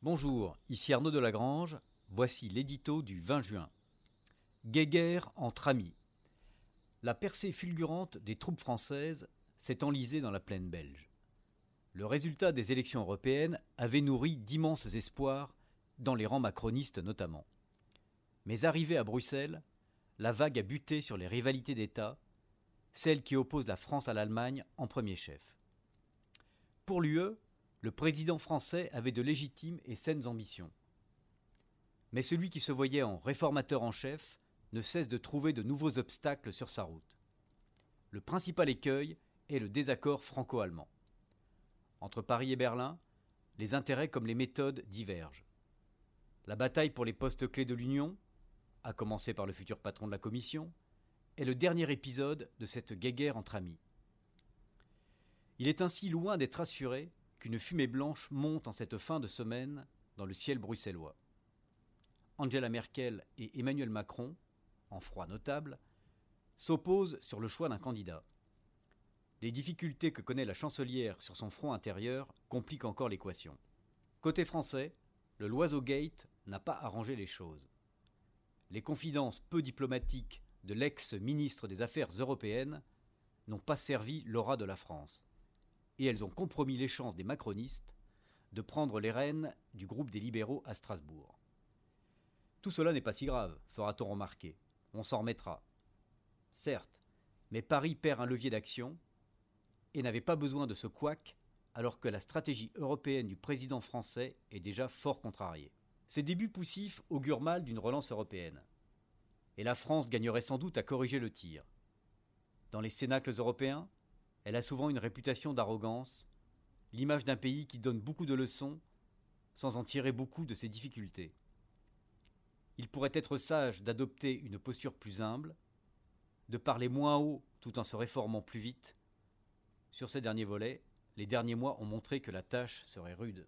Bonjour, ici Arnaud de Lagrange. Voici l'édito du 20 juin. Guéguerre entre amis. La percée fulgurante des troupes françaises s'est enlisée dans la plaine belge. Le résultat des élections européennes avait nourri d'immenses espoirs, dans les rangs macronistes notamment. Mais arrivé à Bruxelles, la vague a buté sur les rivalités d'État, celles qui opposent la France à l'Allemagne en premier chef. Pour l'UE, le président français avait de légitimes et saines ambitions. Mais celui qui se voyait en réformateur en chef ne cesse de trouver de nouveaux obstacles sur sa route. Le principal écueil est le désaccord franco-allemand. Entre Paris et Berlin, les intérêts comme les méthodes divergent. La bataille pour les postes clés de l'Union, à commencer par le futur patron de la Commission, est le dernier épisode de cette guéguerre entre amis. Il est ainsi loin d'être assuré qu'une fumée blanche monte en cette fin de semaine dans le ciel bruxellois. Angela Merkel et Emmanuel Macron, en froid notable, s'opposent sur le choix d'un candidat. Les difficultés que connaît la chancelière sur son front intérieur compliquent encore l'équation. Côté français, le Loiseau Gate n'a pas arrangé les choses. Les confidences peu diplomatiques de l'ex-ministre des Affaires européennes n'ont pas servi l'aura de la France et elles ont compromis les chances des macronistes de prendre les rênes du groupe des libéraux à Strasbourg. Tout cela n'est pas si grave, fera-t-on remarquer. On s'en remettra. Certes, mais Paris perd un levier d'action et n'avait pas besoin de ce couac alors que la stratégie européenne du président français est déjà fort contrariée. Ces débuts poussifs augurent mal d'une relance européenne. Et la France gagnerait sans doute à corriger le tir. Dans les cénacles européens, elle a souvent une réputation d'arrogance, l'image d'un pays qui donne beaucoup de leçons sans en tirer beaucoup de ses difficultés. Il pourrait être sage d'adopter une posture plus humble, de parler moins haut tout en se réformant plus vite. Sur ces derniers volets, les derniers mois ont montré que la tâche serait rude.